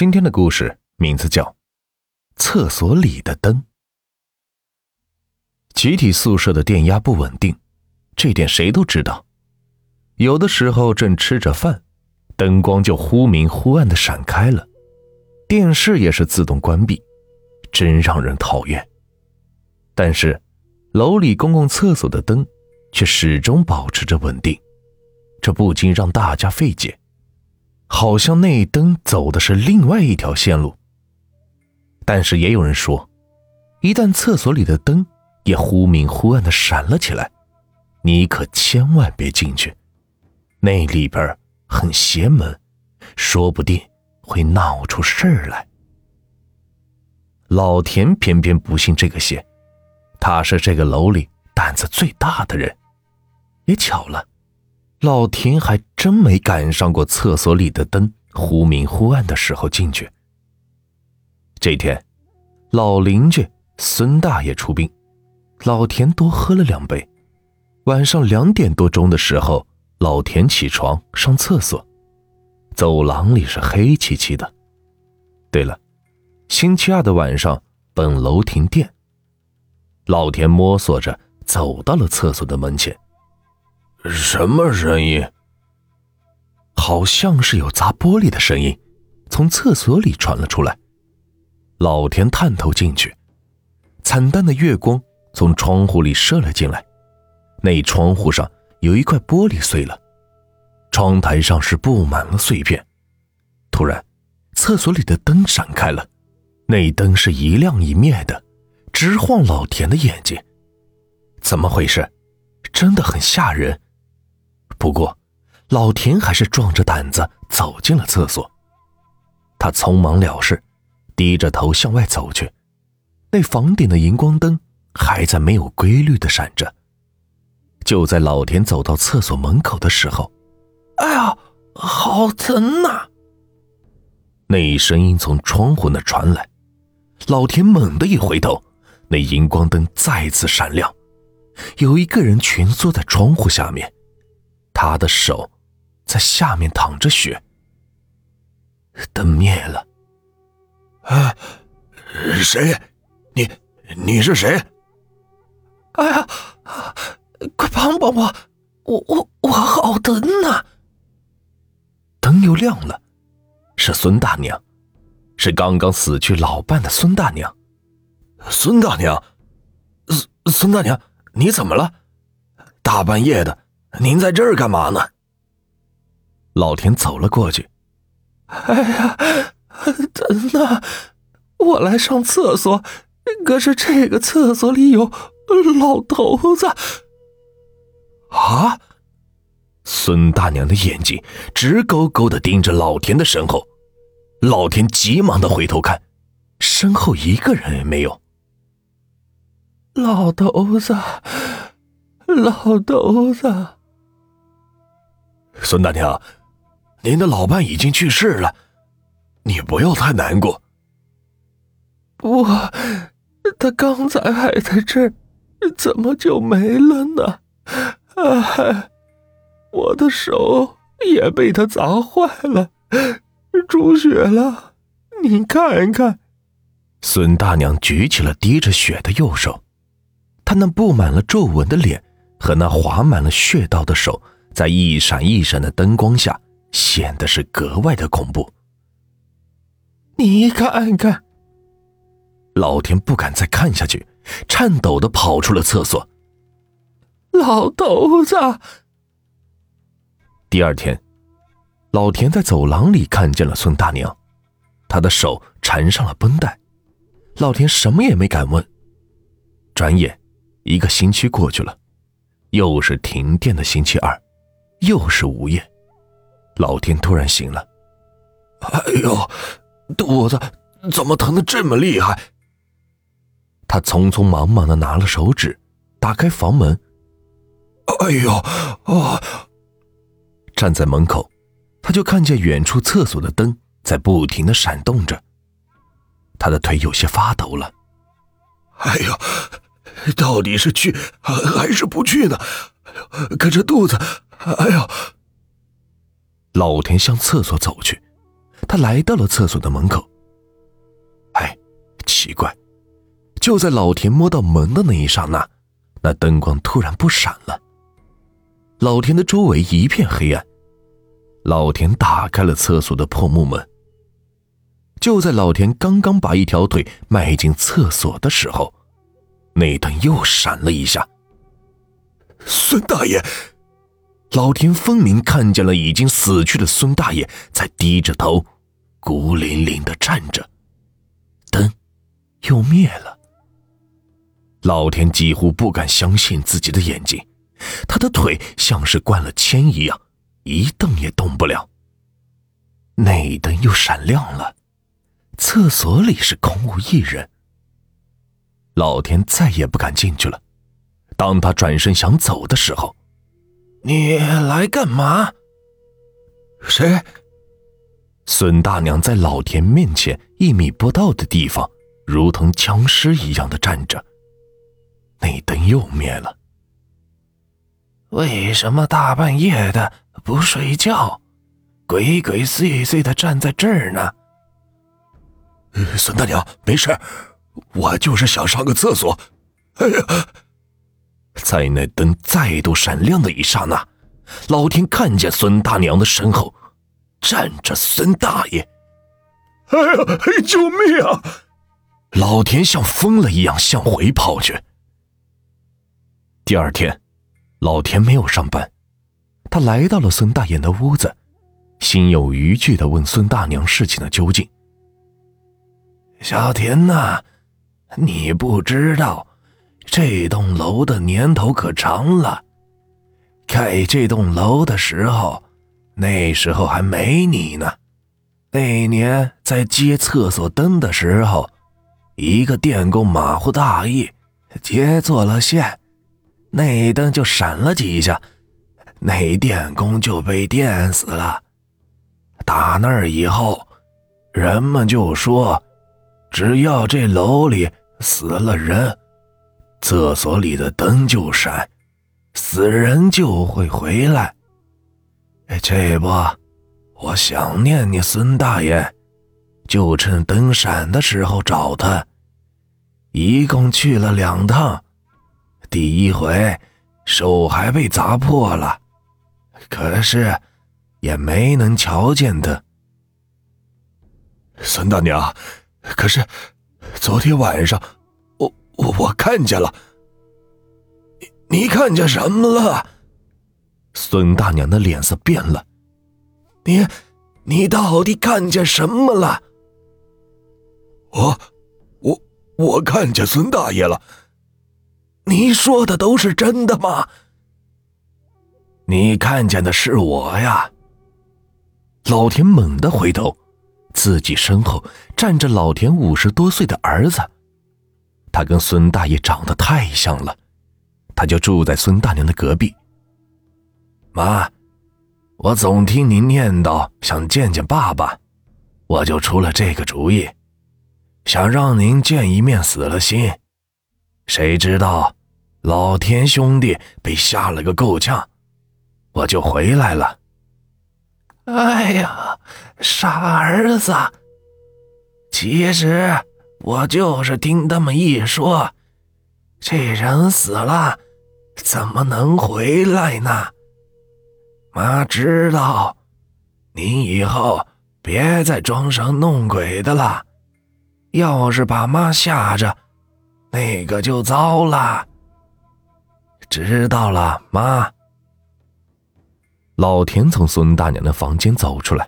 今天的故事名字叫《厕所里的灯》。集体宿舍的电压不稳定，这点谁都知道。有的时候正吃着饭，灯光就忽明忽暗的闪开了，电视也是自动关闭，真让人讨厌。但是，楼里公共厕所的灯却始终保持着稳定，这不禁让大家费解。好像那灯走的是另外一条线路，但是也有人说，一旦厕所里的灯也忽明忽暗的闪了起来，你可千万别进去，那里边很邪门，说不定会闹出事儿来。老田偏偏不信这个邪，他是这个楼里胆子最大的人，也巧了。老田还真没赶上过厕所里的灯忽明忽暗的时候进去。这天，老邻居孙大爷出殡，老田多喝了两杯。晚上两点多钟的时候，老田起床上厕所，走廊里是黑漆漆的。对了，星期二的晚上本楼停电。老田摸索着走到了厕所的门前。什么声音？好像是有砸玻璃的声音，从厕所里传了出来。老田探头进去，惨淡的月光从窗户里射了进来，那窗户上有一块玻璃碎了，窗台上是布满了碎片。突然，厕所里的灯闪开了，那灯是一亮一灭的，直晃老田的眼睛。怎么回事？真的很吓人。不过，老田还是壮着胆子走进了厕所。他匆忙了事，低着头向外走去。那房顶的荧光灯还在没有规律的闪着。就在老田走到厕所门口的时候，哎呀，好疼呐！那声音从窗户那传来。老田猛地一回头，那荧光灯再次闪亮，有一个人蜷缩在窗户下面。他的手在下面淌着血，灯灭了。啊，谁？你你是谁？哎呀，快帮帮我！我我我好疼呐！灯又亮了，是孙大娘，是刚刚死去老伴的孙大娘。孙大娘，孙孙大娘，你怎么了？大半夜的。您在这儿干嘛呢？老田走了过去。哎呀，疼呐！我来上厕所，可是这个厕所里有老头子。啊！孙大娘的眼睛直勾勾的盯着老田的身后。老田急忙的回头看，身后一个人也没有。老头子，老头子。孙大娘，您的老伴已经去世了，你不要太难过。不，他刚才还在这儿，怎么就没了呢？哎，我的手也被他砸坏了，出血了。你看看。孙大娘举起了滴着血的右手，她那布满了皱纹的脸和那划满了血道的手。在一闪一闪的灯光下，显得是格外的恐怖。你看看，老田不敢再看下去，颤抖的跑出了厕所。老头子。第二天，老田在走廊里看见了孙大娘，她的手缠上了绷带。老田什么也没敢问。转眼，一个星期过去了，又是停电的星期二。又是午夜，老天突然醒了。哎呦，肚子怎么疼的这么厉害？他匆匆忙忙的拿了手纸，打开房门。哎呦，啊！站在门口，他就看见远处厕所的灯在不停的闪动着。他的腿有些发抖了。哎呦，到底是去还是不去呢？可这肚子……哎呦！老田向厕所走去，他来到了厕所的门口。哎，奇怪，就在老田摸到门的那一刹那，那灯光突然不闪了。老田的周围一片黑暗。老田打开了厕所的破木门。就在老田刚刚把一条腿迈进厕所的时候，那灯又闪了一下。孙大爷，老田分明看见了已经死去的孙大爷在低着头，孤零零的站着。灯又灭了。老田几乎不敢相信自己的眼睛，他的腿像是灌了铅一样，一动也动不了。那灯又闪亮了。厕所里是空无一人，老田再也不敢进去了。当他转身想走的时候，你来干嘛？谁？孙大娘在老田面前一米不到的地方，如同僵尸一样的站着。那灯又灭了。为什么大半夜的不睡觉，鬼鬼祟祟的站在这儿呢？孙大娘，没事，我就是想上个厕所。哎呀，在那灯再度闪亮的一刹那，老田看见孙大娘的身后站着孙大爷。哎呀，救命啊！老田像疯了一样向回跑去。第二天，老田没有上班，他来到了孙大爷的屋子，心有余悸的问孙大娘事情的究竟。小田呐，你不知道，这栋楼的年头可长了。盖这栋楼的时候，那时候还没你呢。那年在接厕所灯的时候，一个电工马虎大意，接错了线，那灯就闪了几下，那电工就被电死了。打那儿以后，人们就说。只要这楼里死了人，厕所里的灯就闪，死人就会回来。这不，我想念你孙大爷，就趁灯闪的时候找他。一共去了两趟，第一回手还被砸破了，可是也没能瞧见他。孙大娘。可是，昨天晚上，我我看见了。你你看见什么了？孙大娘的脸色变了。你你到底看见什么了？我我我看见孙大爷了。你说的都是真的吗？你看见的是我呀。老田猛地回头。自己身后站着老田五十多岁的儿子，他跟孙大爷长得太像了，他就住在孙大娘的隔壁。妈，我总听您念叨想见见爸爸，我就出了这个主意，想让您见一面死了心。谁知道老田兄弟被吓了个够呛，我就回来了。哎呀，傻儿子！其实我就是听他们一说，这人死了，怎么能回来呢？妈知道，您以后别再装神弄鬼的了，要是把妈吓着，那个就糟了。知道了，妈。老田从孙大娘的房间走出来，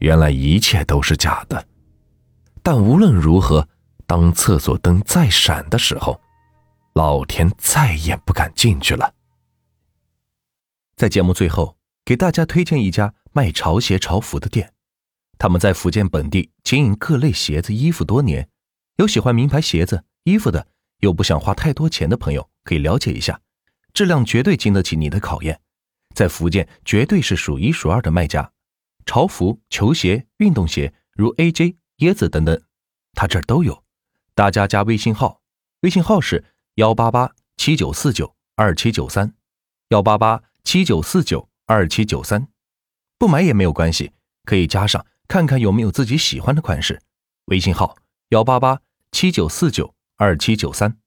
原来一切都是假的。但无论如何，当厕所灯再闪的时候，老田再也不敢进去了。在节目最后，给大家推荐一家卖潮鞋、潮服的店，他们在福建本地经营各类鞋子、衣服多年，有喜欢名牌鞋子、衣服的，又不想花太多钱的朋友，可以了解一下，质量绝对经得起你的考验。在福建绝对是数一数二的卖家，潮服、球鞋、运动鞋如 AJ、椰子等等，他这儿都有。大家加微信号，微信号是幺八八七九四九二七九三，幺八八七九四九二七九三。不买也没有关系，可以加上看看有没有自己喜欢的款式。微信号：幺八八七九四九二七九三。